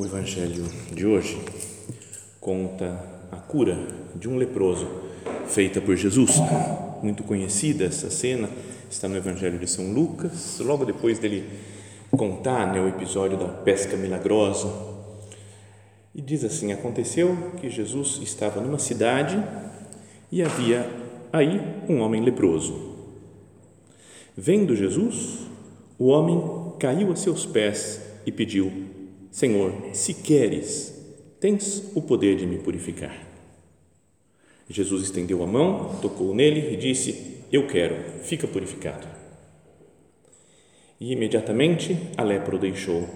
O Evangelho de hoje conta a cura de um leproso feita por Jesus. Muito conhecida essa cena, está no Evangelho de São Lucas, logo depois dele contar né, o episódio da pesca milagrosa. E diz assim: Aconteceu que Jesus estava numa cidade e havia aí um homem leproso. Vendo Jesus, o homem caiu a seus pés e pediu: Senhor, se queres, tens o poder de me purificar. Jesus estendeu a mão, tocou nele e disse: Eu quero, fica purificado. E imediatamente a lepra o deixou.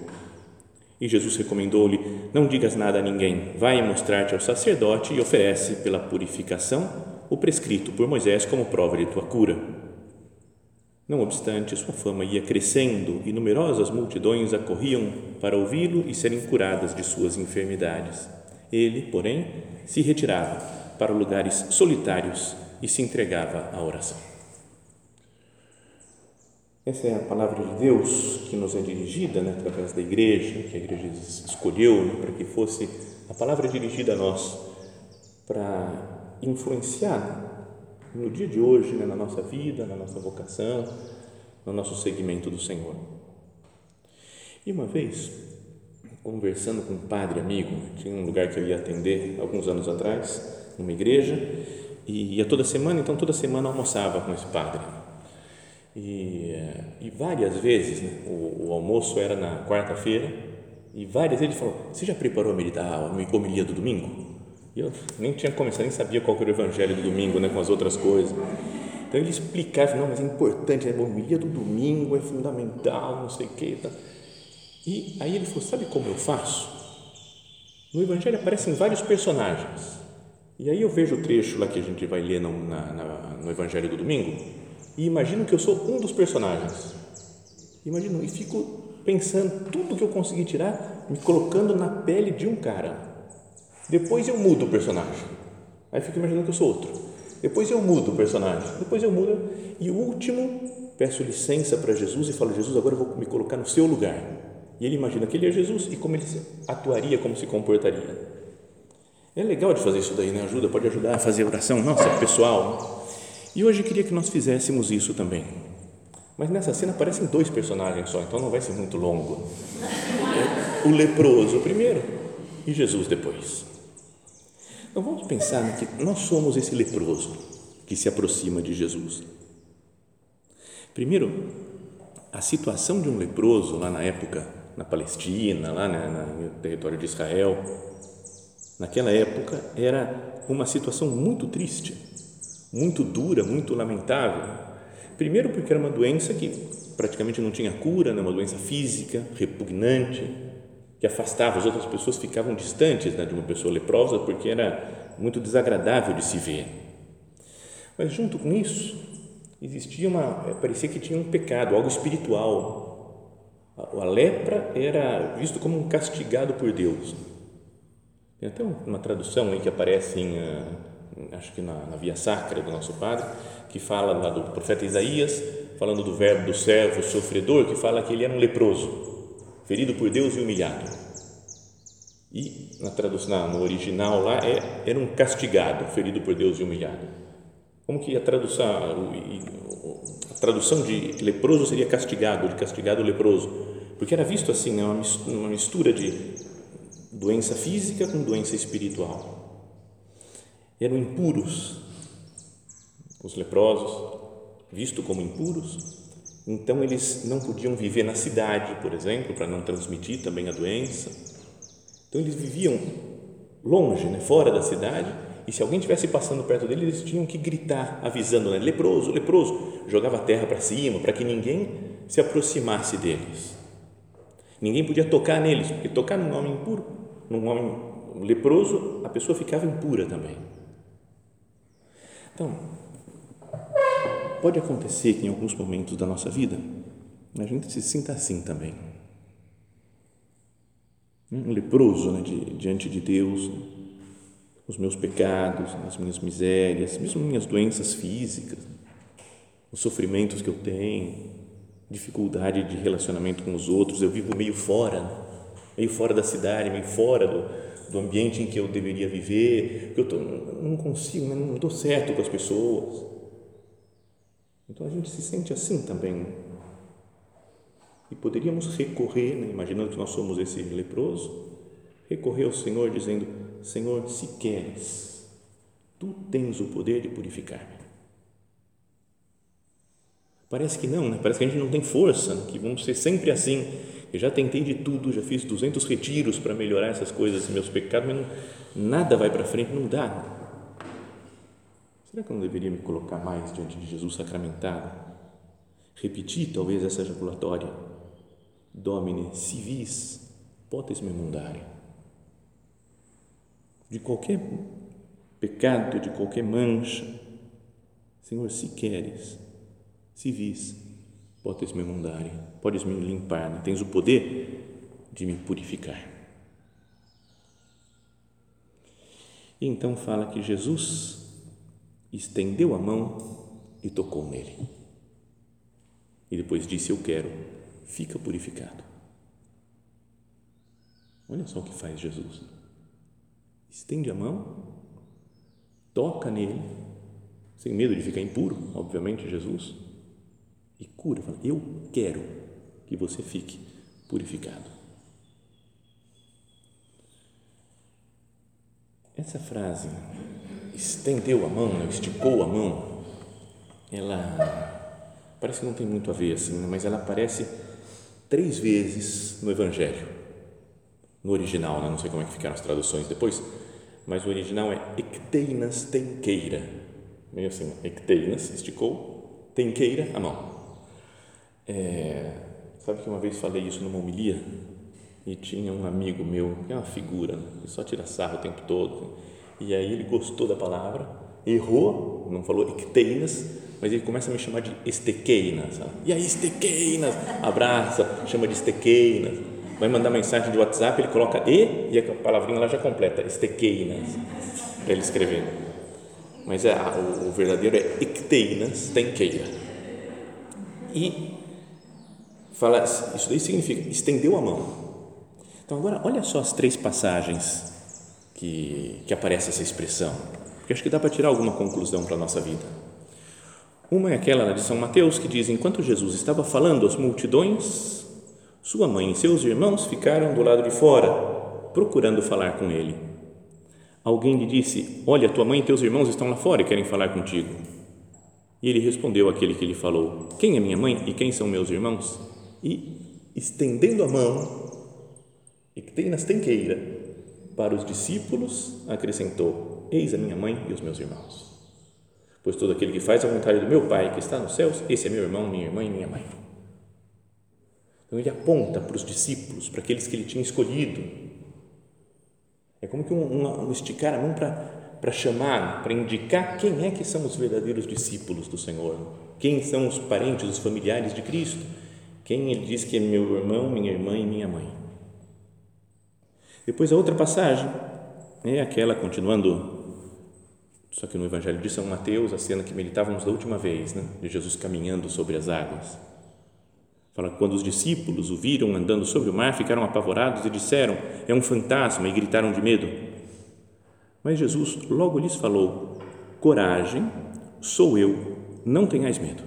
E Jesus recomendou-lhe: Não digas nada a ninguém, vai mostrar-te ao sacerdote e oferece pela purificação o prescrito por Moisés como prova de tua cura. Não obstante, sua fama ia crescendo e numerosas multidões acorriam para ouvi-lo e serem curadas de suas enfermidades. Ele, porém, se retirava para lugares solitários e se entregava à oração. Essa é a palavra de Deus que nos é dirigida né, através da igreja, que a igreja escolheu né, para que fosse a palavra dirigida a nós, para influenciar no dia de hoje, né, na nossa vida, na nossa vocação, no nosso seguimento do Senhor. E uma vez, conversando com um padre amigo, tinha um lugar que eu ia atender alguns anos atrás, numa igreja, e ia toda semana, então toda semana almoçava com esse padre. E, e várias vezes, né, o, o, almoço era na quarta-feira, e várias vezes ele falou: Você já preparou a homilia do domingo? E eu nem tinha começado, nem sabia qual era o evangelho do domingo, né, com as outras coisas. Então ele explicava, não, mas é importante, né, a homilia do domingo é fundamental, não sei o que. Tá. E aí ele falou, sabe como eu faço? No evangelho aparecem vários personagens. E aí eu vejo o trecho lá que a gente vai ler no, na, na, no evangelho do domingo e imagino que eu sou um dos personagens. Imagino e fico pensando tudo que eu consegui tirar, me colocando na pele de um cara depois eu mudo o personagem. Aí fico imaginando que eu sou outro. Depois eu mudo o personagem. Depois eu mudo. E o último, peço licença para Jesus e falo: Jesus, agora eu vou me colocar no seu lugar. E ele imagina que ele é Jesus e como ele atuaria, como se comportaria. É legal de fazer isso daí, né? Ajuda, pode ajudar a fazer oração, nossa, pessoal. E hoje eu queria que nós fizéssemos isso também. Mas nessa cena aparecem dois personagens só, então não vai ser muito longo. O leproso primeiro e Jesus depois. Então vamos pensar que nós somos esse leproso que se aproxima de Jesus. Primeiro, a situação de um leproso lá na época, na Palestina, lá no território de Israel, naquela época era uma situação muito triste, muito dura, muito lamentável. Primeiro, porque era uma doença que praticamente não tinha cura, né? uma doença física, repugnante, que afastava, as outras pessoas ficavam distantes né, de uma pessoa leprosa porque era muito desagradável de se ver. Mas junto com isso, existia uma, eh, parecia que tinha um pecado, algo espiritual. A, lepra era visto como um castigado por Deus. Tem até uma tradução aí que aparece em, eh, acho que na, na Via Sacra do nosso Padre, que fala lá do profeta Isaías, falando do verbo do servo sofredor, que fala que ele era um leproso ferido por Deus e humilhado. E na tradução, no original lá é era um castigado, ferido por Deus e humilhado. Como que a tradução, a tradução de leproso seria castigado, de castigado leproso, porque era visto assim, né, uma mistura de doença física com doença espiritual. Eram impuros, os leprosos, vistos como impuros, então eles não podiam viver na cidade, por exemplo, para não transmitir também a doença. Então eles viviam longe, né, fora da cidade, e se alguém estivesse passando perto deles, eles tinham que gritar, avisando, né, leproso, leproso, jogava a terra para cima para que ninguém se aproximasse deles. Ninguém podia tocar neles, porque tocar num homem impuro, num homem leproso, a pessoa ficava impura também. Então, pode acontecer que em alguns momentos da nossa vida a gente se sinta assim também. Um leproso né, diante de Deus, os meus pecados, as minhas misérias, mesmo minhas doenças físicas, os sofrimentos que eu tenho, dificuldade de relacionamento com os outros, eu vivo meio fora, né? meio fora da cidade, meio fora do, do ambiente em que eu deveria viver, eu tô, não consigo, né, não estou certo com as pessoas. Então a gente se sente assim também. E poderíamos recorrer, né, imaginando que nós somos esse leproso, recorrer ao Senhor dizendo: Senhor, se queres, tu tens o poder de purificar-me. Parece que não, né? parece que a gente não tem força, né? que vamos ser sempre assim. Eu já tentei de tudo, já fiz 200 retiros para melhorar essas coisas, meus pecados, mas não, nada vai para frente, não dá. Será que eu não deveria me colocar mais diante de Jesus sacramentado? Repetir talvez essa ejaculatória. Domine, si vis, potes me mundare. De qualquer pecado, de qualquer mancha, Senhor, se queres, se vis, potes me mundare, podes me limpar, né? tens o poder de me purificar. E então fala que Jesus estendeu a mão e tocou nele. E depois disse: Eu quero, fica purificado. Olha só o que faz Jesus. Estende a mão, toca nele, sem medo de ficar impuro, obviamente, Jesus, e cura. Fala: Eu quero que você fique purificado. Essa frase estendeu a mão, né? esticou a mão, ela parece que não tem muito a ver assim, né? mas ela aparece três vezes no Evangelho, no original, né? não sei como é que ficaram as traduções depois, mas o original é ecteinas tenqueira, meio assim, ecteinas, esticou, tenqueira, a mão. É, sabe que uma vez falei isso numa homilia e tinha um amigo meu, que é uma figura, que só tira sarro o tempo todo, e aí ele gostou da palavra, errou, não falou icteinas, mas ele começa a me chamar de estequeinas. E aí, estequeinas, abraça, chama de estequeinas. Vai mandar mensagem de WhatsApp, ele coloca e e a palavrinha lá já completa, estequeinas, para ele escrever. Mas é, o, verdadeiro é icteinas, tenqueira. E fala, isso daí significa estendeu a mão. Então agora olha só as três passagens que, que aparece essa expressão, porque acho que dá para tirar alguma conclusão para a nossa vida. Uma é aquela de São Mateus que diz: Enquanto Jesus estava falando às multidões, sua mãe e seus irmãos ficaram do lado de fora, procurando falar com ele. Alguém lhe disse: Olha, tua mãe e teus irmãos estão lá fora e querem falar contigo. E ele respondeu àquele que lhe falou: Quem é minha mãe e quem são meus irmãos? E, estendendo a mão, e que tem nas tenqueira, para os discípulos, acrescentou: Eis a minha mãe e os meus irmãos. Pois todo aquele que faz a vontade do meu Pai que está nos céus, esse é meu irmão, minha irmã e minha mãe. Então ele aponta para os discípulos, para aqueles que ele tinha escolhido. É como que um, um, um esticar a mão para, para chamar, para indicar quem é que são os verdadeiros discípulos do Senhor, quem são os parentes, os familiares de Cristo, quem ele diz que é meu irmão, minha irmã e minha mãe. Depois a outra passagem é aquela, continuando, só que no Evangelho de São Mateus, a cena que meditávamos da última vez, né, de Jesus caminhando sobre as águas. Fala quando os discípulos o viram andando sobre o mar, ficaram apavorados e disseram: É um fantasma, e gritaram de medo. Mas Jesus logo lhes falou: Coragem, sou eu, não tenhais medo.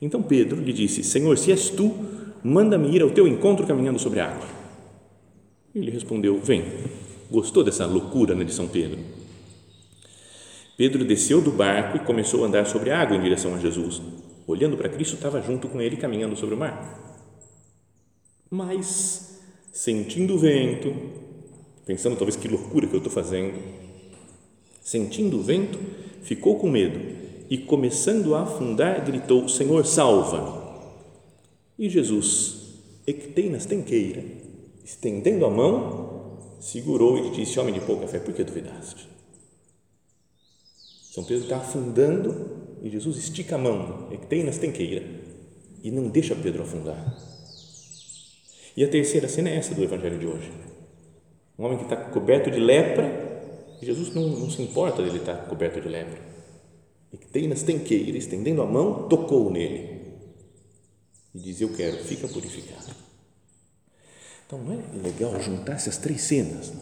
Então Pedro lhe disse: Senhor, se és tu, manda-me ir ao teu encontro caminhando sobre a água. Ele respondeu: Vem. Gostou dessa loucura né, de São Pedro? Pedro desceu do barco e começou a andar sobre a água em direção a Jesus. Olhando para Cristo, estava junto com ele caminhando sobre o mar. Mas, sentindo o vento, pensando talvez que loucura que eu estou fazendo, sentindo o vento, ficou com medo e, começando a afundar, gritou: Senhor, salva-me. E Jesus, ecteinas tenqueira, estendendo a mão, segurou e disse: Homem de pouca fé, por que duvidaste? São Pedro está afundando e Jesus estica a mão, ecteinas tenqueira, e não deixa Pedro afundar. E a terceira cena é essa do Evangelho de hoje. Um homem que está coberto de lepra, e Jesus não, não se importa dele estar coberto de lepra. Ecteinas tenqueira, estendendo a mão, tocou nele e diz: Eu quero, fica purificado. Então não é legal juntar essas três cenas?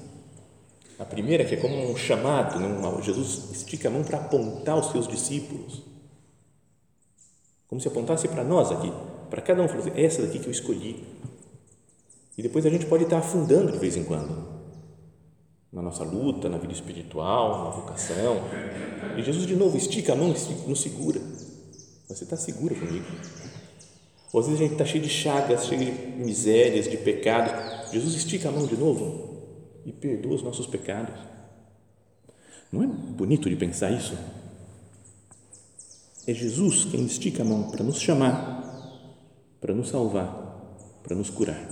A primeira, que é como um chamado, né? Jesus estica a mão para apontar os seus discípulos, como se apontasse para nós aqui, para cada um, falar assim, essa daqui que eu escolhi. E depois a gente pode estar afundando de vez em quando, na nossa luta, na vida espiritual, na vocação. E Jesus de novo estica a mão e nos segura. Você está segura comigo? Ou às vezes a gente está cheio de chagas, cheio de misérias, de pecados. Jesus estica a mão de novo e perdoa os nossos pecados. Não é bonito de pensar isso? É Jesus quem estica a mão para nos chamar, para nos salvar, para nos curar.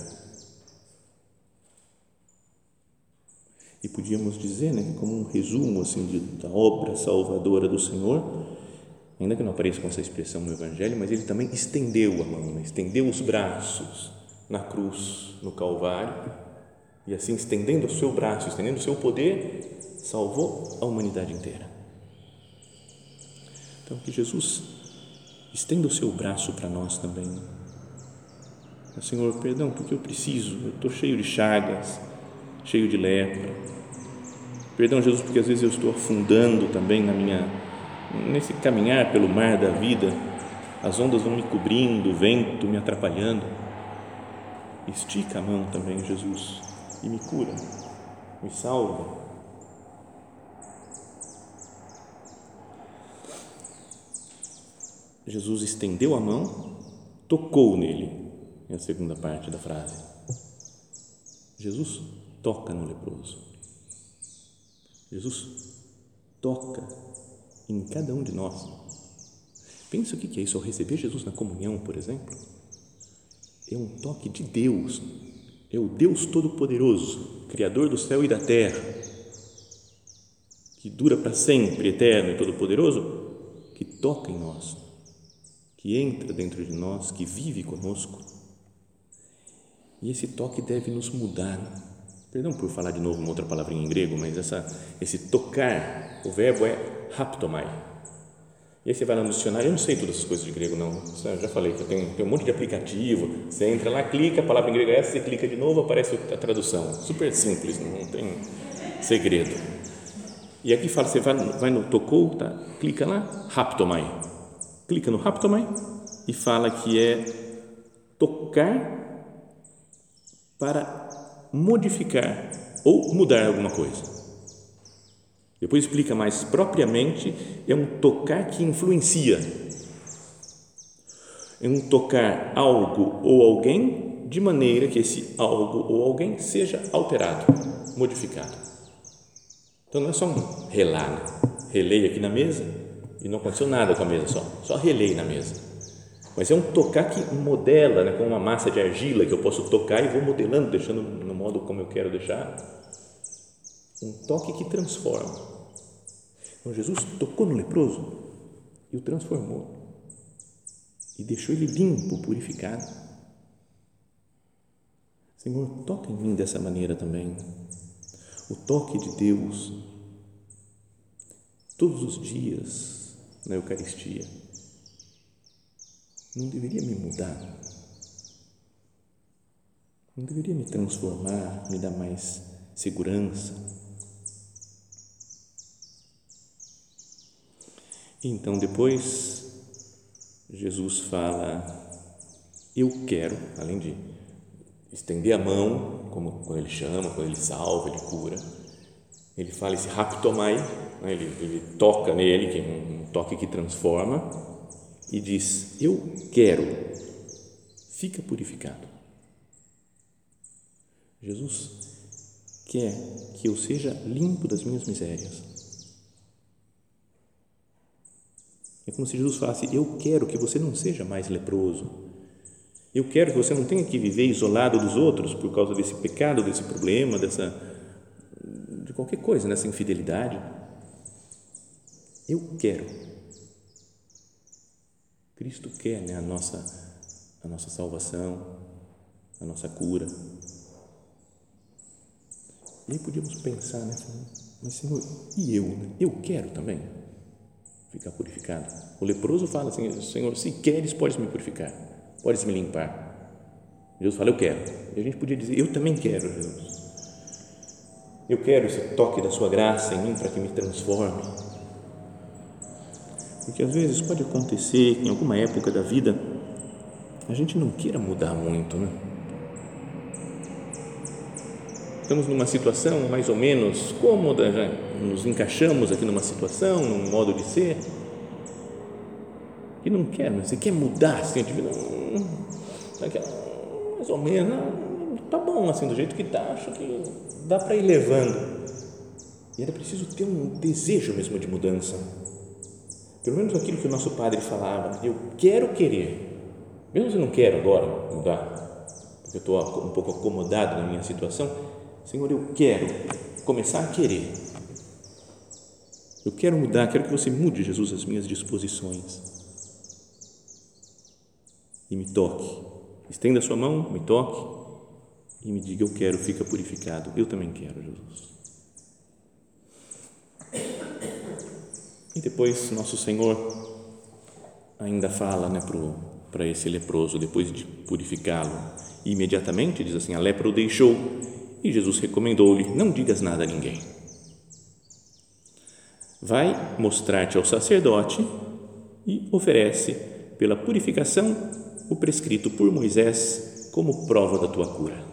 E podíamos dizer, né, como um resumo assim da obra salvadora do Senhor, ainda que não apareça com essa expressão no Evangelho, mas ele também estendeu a mão, né? estendeu os braços na cruz, no Calvário, e assim, estendendo o seu braço, estendendo o seu poder, salvou a humanidade inteira. Então, que Jesus estenda o seu braço para nós também. Senhor, perdão, porque eu preciso, eu estou cheio de chagas, cheio de lepra. Perdão, Jesus, porque às vezes eu estou afundando também na minha nesse caminhar pelo mar da vida, as ondas vão me cobrindo, o vento me atrapalhando. Estica a mão também, Jesus, e me cura, me salva. Jesus estendeu a mão, tocou nele, é a segunda parte da frase. Jesus toca no leproso. Jesus toca em cada um de nós. Pensa o que é isso, ao receber Jesus na comunhão, por exemplo. É um toque de Deus, é o Deus Todo-Poderoso, Criador do céu e da terra, que dura para sempre, eterno e todo-poderoso, que toca em nós, que entra dentro de nós, que vive conosco. E esse toque deve nos mudar. Perdão por falar de novo uma outra palavrinha em grego, mas essa, esse tocar, o verbo é raptomai. E aí você vai lá no dicionário, eu não sei todas essas coisas de grego, não. Eu já falei que eu tenho um monte de aplicativo. Você entra lá, clica, a palavra em grego é essa, você clica de novo, aparece a tradução. Super simples, não tem segredo. E aqui fala, você vai, vai no tocou, tá? clica lá, raptomai. Clica no raptomai e fala que é tocar para modificar ou mudar alguma coisa. Depois explica mais propriamente, é um tocar que influencia. É um tocar algo ou alguém de maneira que esse algo ou alguém seja alterado, modificado. Então não é só um relar, né? relei aqui na mesa e não aconteceu nada com a mesa só, só relei na mesa. Mas é um tocar que modela, né, com uma massa de argila que eu posso tocar e vou modelando, deixando no modo como eu quero deixar. Um toque que transforma. Então Jesus tocou no leproso e o transformou. E deixou ele limpo, purificado. Senhor, toca em mim dessa maneira também. O toque de Deus. Todos os dias na Eucaristia. Não deveria me mudar, não deveria me transformar, me dar mais segurança, Então, depois, Jesus fala: Eu quero, além de estender a mão, como quando ele chama, quando ele salva, ele cura. Ele fala esse raptomai, né? ele, ele toca nele, que é um toque que transforma, e diz: Eu quero, fica purificado. Jesus quer que eu seja limpo das minhas misérias. É como se Jesus falasse: Eu quero que você não seja mais leproso. Eu quero que você não tenha que viver isolado dos outros por causa desse pecado, desse problema, dessa de qualquer coisa, nessa infidelidade. Eu quero. Cristo quer né, a, nossa, a nossa salvação, a nossa cura. E aí podíamos pensar, né? Mas Senhor, e eu? Né? Eu quero também ficar purificado. O leproso fala assim: Senhor, se queres, podes me purificar, podes me limpar. Jesus fala: Eu quero. E a gente podia dizer: Eu também quero, Jesus. Eu quero esse toque da Sua graça em mim para que me transforme. Porque às vezes pode acontecer que em alguma época da vida a gente não queira mudar muito, né? Estamos numa situação mais ou menos cômoda, já nos encaixamos aqui numa situação, num modo de ser, e não quer, você quer mudar assim, tipo, não, mais ou menos, tá bom assim, do jeito que tá, acho que dá para ir levando. E era preciso ter um desejo mesmo de mudança. Pelo menos aquilo que o nosso padre falava, eu quero querer. Mesmo se eu não quero agora mudar, porque eu estou um pouco acomodado na minha situação, Senhor, eu quero começar a querer. Eu quero mudar, quero que você mude, Jesus, as minhas disposições. E me toque. Estenda sua mão, me toque e me diga: Eu quero, fica purificado. Eu também quero, Jesus. E depois, nosso Senhor ainda fala né, para esse leproso, depois de purificá-lo, imediatamente, diz assim: A lepra o deixou. E Jesus recomendou-lhe: Não digas nada a ninguém. Vai mostrar-te ao sacerdote e oferece, pela purificação, o prescrito por Moisés como prova da tua cura.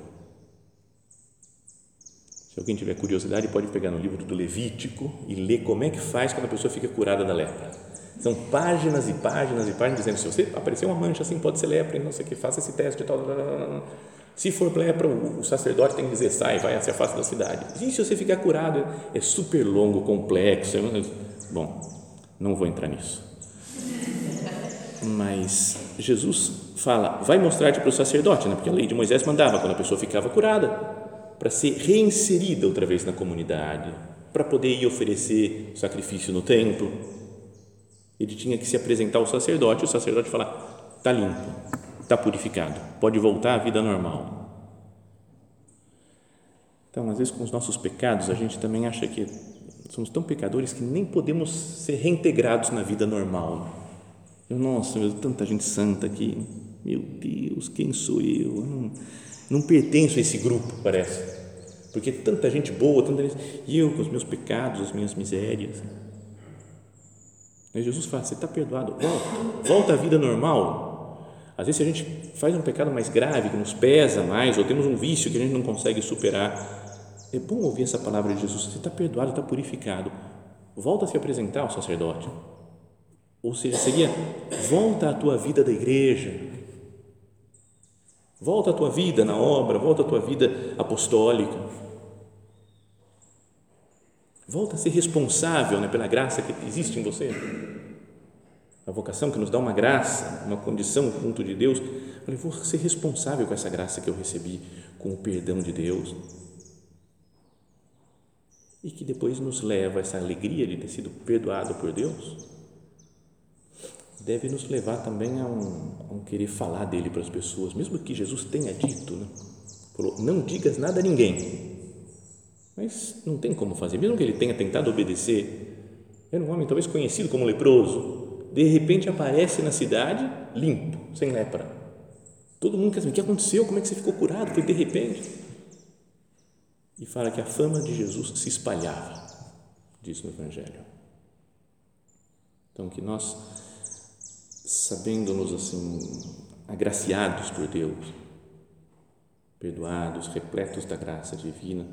Se alguém tiver curiosidade, pode pegar no livro do Levítico e ler como é que faz quando a pessoa fica curada da lepra. São páginas e páginas e páginas dizendo: se você aparecer uma mancha assim, pode ser lepra, e não sei o que, faça esse teste e tal. Se for lepra, o sacerdote tem que dizer: sai, vai, se afasta da cidade. E se você ficar curado, é super longo, complexo. Bom, não vou entrar nisso. Mas Jesus fala: vai mostrar-te para o sacerdote, né? porque a lei de Moisés mandava quando a pessoa ficava curada para ser reinserida outra vez na comunidade, para poder ir oferecer sacrifício no templo. Ele tinha que se apresentar ao sacerdote, o sacerdote falar: está limpo, está purificado, pode voltar à vida normal. Então, às vezes, com os nossos pecados, a gente também acha que somos tão pecadores que nem podemos ser reintegrados na vida normal. Eu, nossa, tanta gente santa aqui, meu Deus, quem sou eu? eu não, não pertenço a esse grupo, parece. Porque tanta gente boa, tanta gente, e eu com os meus pecados, as minhas misérias. Mas Jesus fala: você está perdoado, volta, volta à vida normal. Às vezes, se a gente faz um pecado mais grave, que nos pesa mais, ou temos um vício que a gente não consegue superar, é bom ouvir essa palavra de Jesus: você está perdoado, está purificado. Volta a se apresentar ao sacerdote. Ou seja, seria: volta à tua vida da igreja, Volta a tua vida na obra, volta a tua vida apostólica. Volta a ser responsável né, pela graça que existe em você. A vocação que nos dá uma graça, uma condição junto de Deus. Eu vou ser responsável com essa graça que eu recebi, com o perdão de Deus. E que depois nos leva a essa alegria de ter sido perdoado por Deus deve nos levar também a um, a um querer falar dele para as pessoas, mesmo que Jesus tenha dito, né? Falou, não digas nada a ninguém. Mas não tem como fazer, mesmo que ele tenha tentado obedecer. Era um homem talvez conhecido como leproso, de repente aparece na cidade limpo, sem lepra. Todo mundo quer saber o que aconteceu, como é que você ficou curado, foi de repente. E fala que a fama de Jesus se espalhava, diz no Evangelho. Então, que nós sabendo-nos assim agraciados por Deus, perdoados, repletos da graça divina,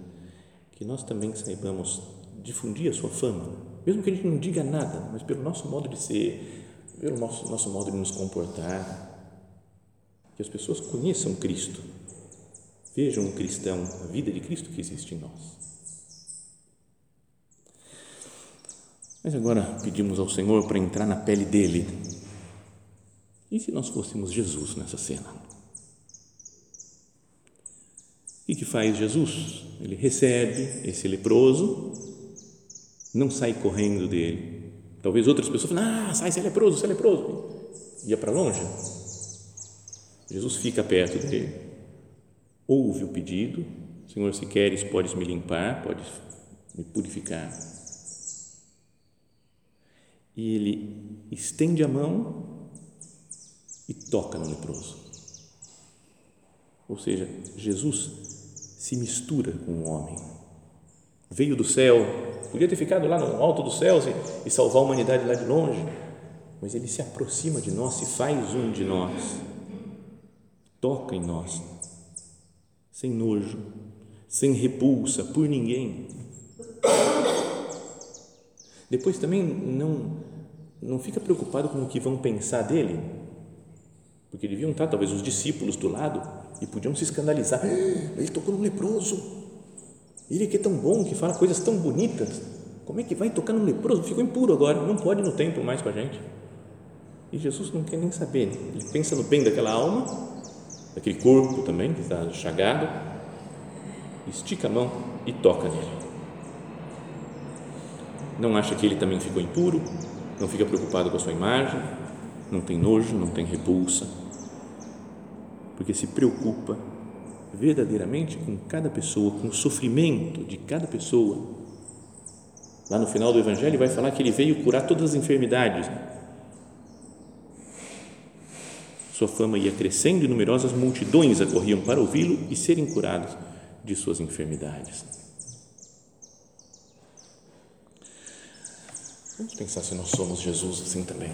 que nós também saibamos difundir a sua fama, mesmo que a gente não diga nada, mas pelo nosso modo de ser, pelo nosso, nosso modo de nos comportar, que as pessoas conheçam Cristo, vejam um cristão, a vida de Cristo que existe em nós. Mas agora pedimos ao Senhor para entrar na pele dele. E se nós fôssemos Jesus nessa cena? O que faz Jesus? Ele recebe esse leproso, não sai correndo dele. Talvez outras pessoas falem, ah, sai, você é leproso, você é leproso. Ia para longe. Jesus fica perto dele, ouve o pedido, Senhor, se queres, podes me limpar, podes me purificar. E ele estende a mão e toca no leproso. Ou seja, Jesus se mistura com o homem. Veio do céu, podia ter ficado lá no alto dos céus e, e salvar a humanidade lá de longe, mas ele se aproxima de nós, se faz um de nós, toca em nós, sem nojo, sem repulsa por ninguém. Depois também não não fica preocupado com o que vão pensar dele, porque deviam estar talvez os discípulos do lado e podiam se escandalizar. Ele tocou no leproso. Ele que é tão bom, que fala coisas tão bonitas. Como é que vai tocar no leproso? Ficou impuro agora, não pode no templo mais com a gente. E Jesus não quer nem saber. Ele pensa no bem daquela alma, daquele corpo também que está chagado, estica a mão e toca nele. Não acha que ele também ficou impuro, não fica preocupado com a sua imagem, não tem nojo, não tem repulsa, porque se preocupa verdadeiramente com cada pessoa, com o sofrimento de cada pessoa. Lá no final do Evangelho vai falar que ele veio curar todas as enfermidades. Sua fama ia crescendo e numerosas multidões acorriam para ouvi-lo e serem curados de suas enfermidades. Vamos pensar se nós somos Jesus assim também.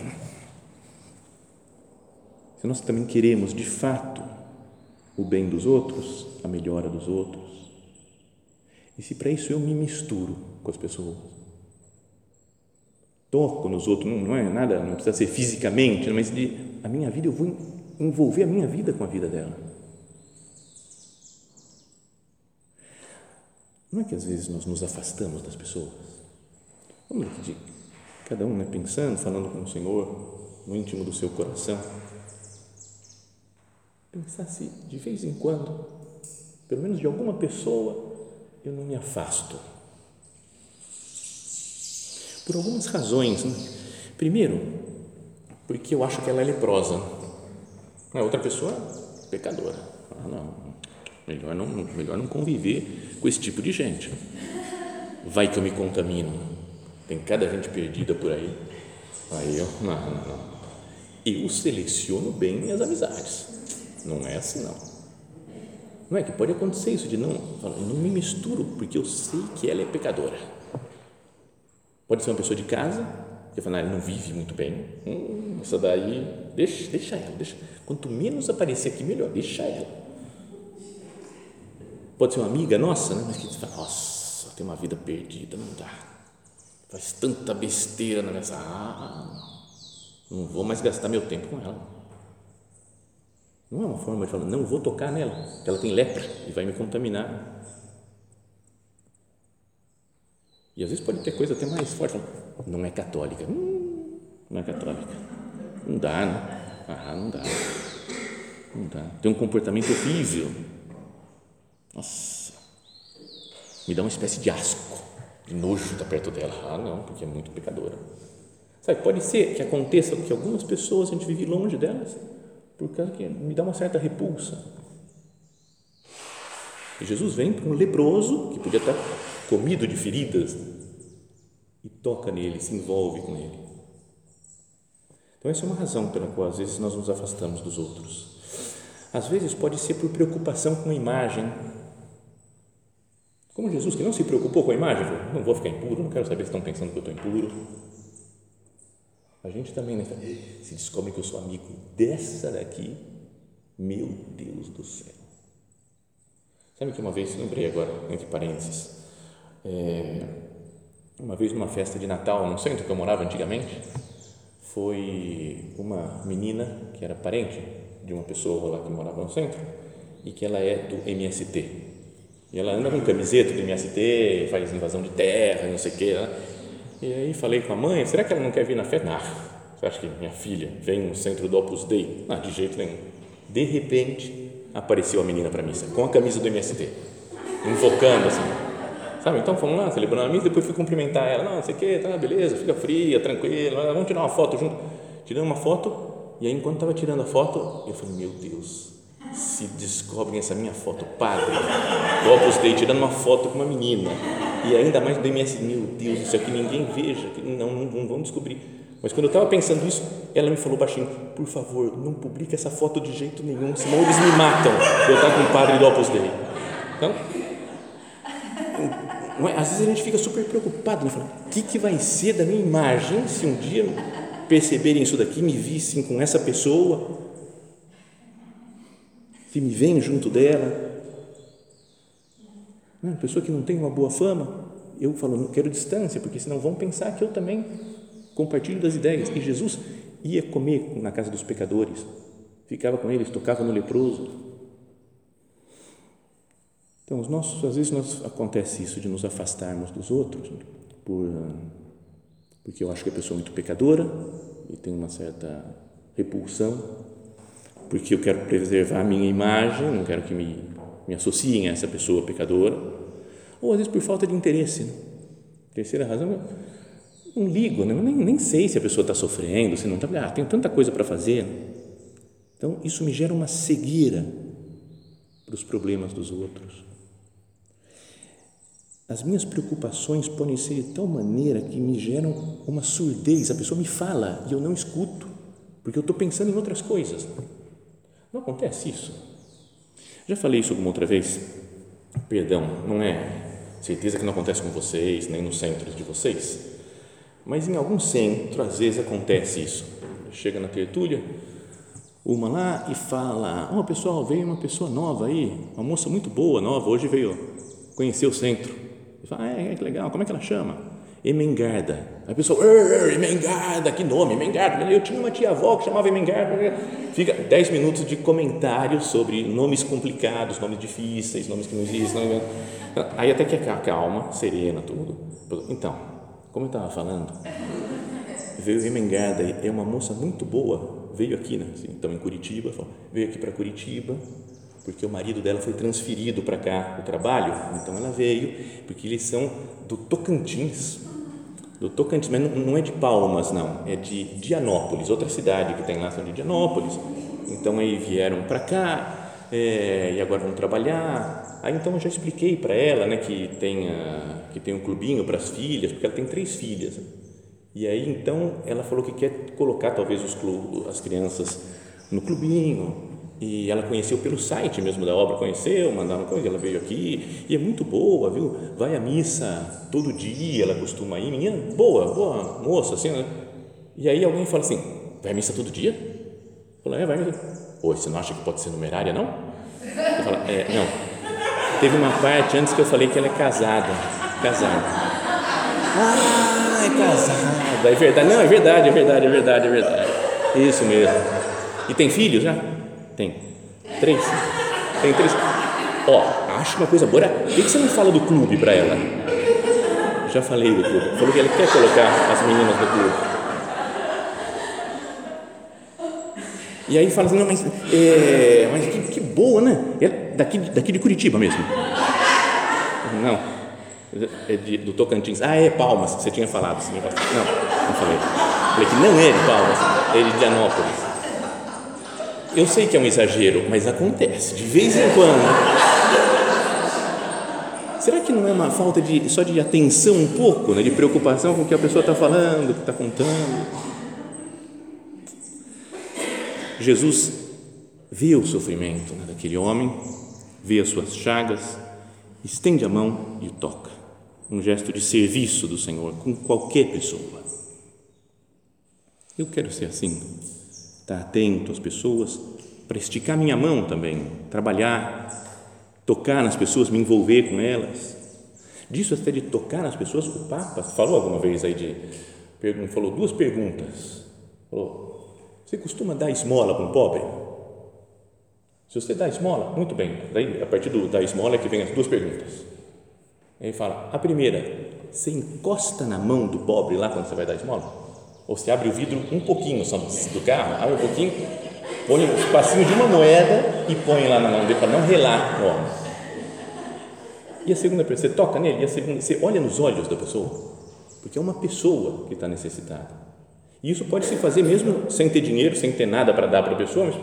Se nós também queremos de fato o bem dos outros, a melhora dos outros. E se para isso eu me misturo com as pessoas, toco nos outros, não, não é nada, não precisa ser fisicamente, mas de a minha vida eu vou envolver a minha vida com a vida dela. Não é que às vezes nós nos afastamos das pessoas? Vamos aqui cada um né, pensando, falando com o Senhor, no íntimo do seu coração. Pensar se de vez em quando, pelo menos de alguma pessoa, eu não me afasto. Por algumas razões. Né? Primeiro, porque eu acho que ela é leprosa. A outra pessoa, pecadora. Ah, não, melhor não, melhor não conviver com esse tipo de gente. Vai que eu me contamino tem cada gente perdida por aí. Aí eu, não, não, não. Eu seleciono bem minhas amizades. Não é assim, não. Não é que pode acontecer isso de não, não me misturo porque eu sei que ela é pecadora. Pode ser uma pessoa de casa que fala, ah, não vive muito bem. Hum, essa daí, deixa, deixa ela, deixa. Quanto menos aparecer aqui, melhor, deixa ela. Pode ser uma amiga nossa, né? mas que fala, nossa, tem uma vida perdida, não dá faz tanta besteira na minha ah, não vou mais gastar meu tempo com ela. Não é uma forma de falar, não vou tocar nela, ela tem lepra e vai me contaminar. E às vezes pode ter coisa até mais forte, não é católica, hum, não é católica, não dá, né? Ah, não dá, não dá. Tem um comportamento horrível. Nossa, me dá uma espécie de asco de nojo estar perto dela. Ah, não, porque é muito pecadora. Sabe, pode ser que aconteça que algumas pessoas a gente vive longe delas por causa que me dá uma certa repulsa. E Jesus vem para um leproso que podia estar comido de feridas e toca nele, se envolve com ele. Então, essa é uma razão pela qual às vezes nós nos afastamos dos outros. Às vezes pode ser por preocupação com a imagem como Jesus, que não se preocupou com a imagem, falou, não vou ficar impuro, não quero saber se estão pensando que eu estou impuro. A gente também, né, se descobre que eu sou amigo dessa daqui, meu Deus do céu. Sabe que uma vez, lembrei agora, entre parênteses, é, uma vez numa festa de Natal no centro que eu morava antigamente, foi uma menina que era parente de uma pessoa lá que morava no centro e que ela é do MST. E ela anda com camiseta do MST, faz invasão de terra, não sei o quê. Né? E aí falei com a mãe, será que ela não quer vir na festa? Não, você acha que minha filha vem no centro do Opus Dei? Não, de jeito nenhum. De repente, apareceu a menina para a missa, com a camisa do MST, invocando assim, sabe? Então fomos lá, celebrando a missa, depois fui cumprimentar ela, não, não sei o que, tá, beleza, fica fria, tranquila, vamos tirar uma foto junto. Tirando uma foto, e aí enquanto estava tirando a foto, eu falei, meu Deus, se descobrem essa minha foto, padre, do Opus Dei, tirando uma foto com uma menina, e ainda mais do MST, meu Deus, isso aqui ninguém veja, não, não, não vão descobrir mas quando eu estava pensando isso, ela me falou baixinho: por favor, não publique essa foto de jeito nenhum, senão eles me matam. Eu estar com o padre do Opus Dei. Então, é? às vezes a gente fica super preocupado, né? O que, que vai ser da minha imagem se um dia perceberem isso daqui, me vissem com essa pessoa, se me veem junto dela. Uma pessoa que não tem uma boa fama, eu falo, não quero distância, porque senão vão pensar que eu também compartilho das ideias. E Jesus ia comer na casa dos pecadores, ficava com eles, tocava no leproso. Então, os nossos, às vezes nós, acontece isso de nos afastarmos dos outros, por, porque eu acho que a pessoa é muito pecadora e tem uma certa repulsão, porque eu quero preservar a minha imagem, não quero que me, me associem a essa pessoa pecadora, ou às vezes por falta de interesse. Né? Terceira razão, não ligo, né? nem, nem sei se a pessoa está sofrendo, se não está, ah, tenho tanta coisa para fazer. Então, isso me gera uma cegueira para os problemas dos outros. As minhas preocupações podem ser de tal maneira que me geram uma surdez. A pessoa me fala e eu não escuto, porque eu estou pensando em outras coisas. Não acontece isso? Já falei isso alguma outra vez? Perdão, não é certeza que não acontece com vocês, nem nos centros de vocês mas em algum centro, às vezes acontece isso. Chega na tertúlia, uma lá e fala: Ó, oh, pessoal, veio uma pessoa nova aí, uma moça muito boa, nova, hoje veio conhecer o centro. E fala: ah, é, que legal, como é que ela chama? Emengarda. A pessoa, Emengarda, que nome, Emengarda. Eu tinha uma tia-avó que chamava Emengarda. Fica dez minutos de comentários sobre nomes complicados, nomes difíceis, nomes que não existem. Aí até que calma, serena, tudo. Então, como eu estava falando, veio Emengada, é uma moça muito boa, veio aqui, né? Então em Curitiba, veio aqui para Curitiba, porque o marido dela foi transferido para cá o trabalho, então ela veio, porque eles são do Tocantins, do Tocantins, mas não, é de Palmas, não, é de Dianópolis, outra cidade que tem lá, são de Dianópolis, então aí vieram para cá, é, e agora vão trabalhar, aí então eu já expliquei para ela, né, que tem a, que tem um clubinho para as filhas, porque ela tem três filhas. E aí então ela falou que quer colocar talvez os clubes, as crianças no clubinho. E ela conheceu pelo site mesmo da obra, conheceu, mandaram coisa, ela veio aqui e é muito boa, viu? Vai à missa todo dia, ela costuma ir, menina boa, boa moça, assim, né? E aí alguém fala assim: vai à missa todo dia? Fala, é, vai à missa. Oi, você não acha que pode ser numerária, não? Eu falo, é, não. Teve uma parte antes que eu falei que ela é casada casada. Ah, é casada. É verdade. Não, é verdade, é verdade, é verdade, é verdade. Isso mesmo. E tem filhos já? Tem. Três? Tem três. Ó, acho uma coisa boa. Por que você não fala do clube para ela? Já falei do clube. Falou que ele quer colocar as meninas no clube. E aí fala assim, não, mas, é, mas que, que boa, né? É daqui, daqui de Curitiba mesmo. Não, é de, do Tocantins. Ah, é Palmas, você tinha falado. Não, não falei. Falei que não é de Palmas, é de Dianópolis. Eu sei que é um exagero, mas acontece, de vez em quando. Será que não é uma falta de, só de atenção um pouco, né, de preocupação com o que a pessoa está falando, o que está contando? Jesus vê o sofrimento né, daquele homem, vê as suas chagas, estende a mão e o toca um gesto de serviço do Senhor com qualquer pessoa. Eu quero ser assim, estar atento às pessoas, para esticar minha mão também, trabalhar, tocar nas pessoas, me envolver com elas. Disso até de tocar nas pessoas, o Papa falou alguma vez aí de falou duas perguntas. Falou: Você costuma dar esmola para um pobre? Se você dá esmola, muito bem. Daí, a partir do, da esmola é que vem as duas perguntas. Ele fala: A primeira, você encosta na mão do pobre lá quando você vai dar esmola? Ou você abre o vidro um pouquinho só do carro, abre um pouquinho, põe um espacinho de uma moeda e põe lá na mão dele para não relar no homem. E a segunda pergunta, você toca nele, e a segunda, você olha nos olhos da pessoa porque é uma pessoa que está necessitada. E isso pode se fazer mesmo sem ter dinheiro, sem ter nada para dar para a pessoa, mas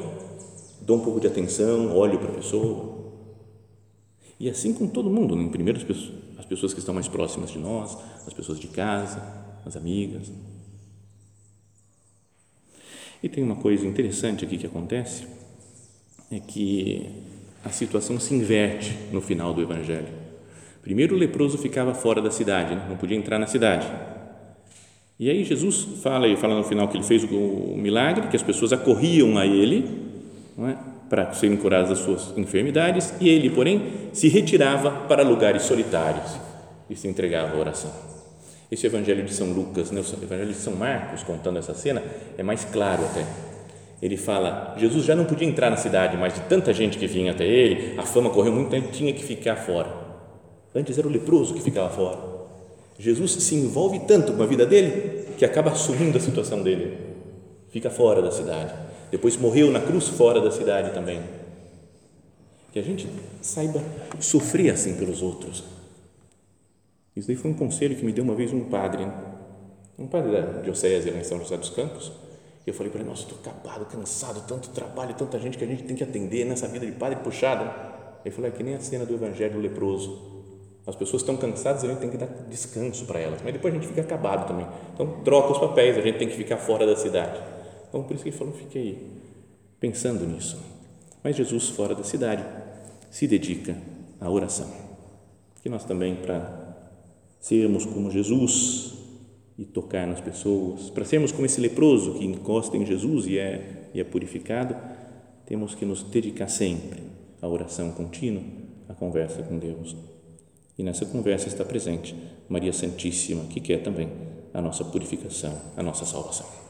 dou um pouco de atenção, olho para a pessoa. E assim com todo mundo, né? primeiro as pessoas que estão mais próximas de nós, as pessoas de casa, as amigas. E tem uma coisa interessante aqui que acontece, é que a situação se inverte no final do Evangelho. Primeiro o leproso ficava fora da cidade, né? não podia entrar na cidade. E aí Jesus fala, e fala no final que ele fez o milagre, que as pessoas acorriam a ele é? para serem curadas das suas enfermidades, e ele, porém, se retirava para lugares solitários e se entregava à oração. Esse evangelho de São Lucas, né? o evangelho de São Marcos, contando essa cena, é mais claro até. Ele fala, Jesus já não podia entrar na cidade, mas de tanta gente que vinha até ele, a fama correu muito, ele tinha que ficar fora. Antes era o leproso que ficava fora. Jesus se envolve tanto com a vida dele que acaba assumindo a situação dele. Fica fora da cidade. Depois morreu na cruz fora da cidade também. Que a gente saiba sofrer assim pelos outros. Isso daí foi um conselho que me deu uma vez um padre, um padre da diocese lá em São José dos Campos. Eu falei para ele: Nossa, estou acabado, cansado, tanto trabalho, tanta gente que a gente tem que atender nessa vida de padre puxada. Ele falou: É que nem a cena do Evangelho leproso as pessoas estão cansadas, a gente tem que dar descanso para elas, mas depois a gente fica acabado também. Então, troca os papéis, a gente tem que ficar fora da cidade. Então, por isso que ele falou, fiquei pensando nisso. Mas Jesus, fora da cidade, se dedica à oração. Que nós também, para sermos como Jesus e tocar nas pessoas, para sermos como esse leproso que encosta em Jesus e é, e é purificado, temos que nos dedicar sempre à oração contínua, à conversa com Deus. E nessa conversa está presente Maria Santíssima, que quer também a nossa purificação, a nossa salvação.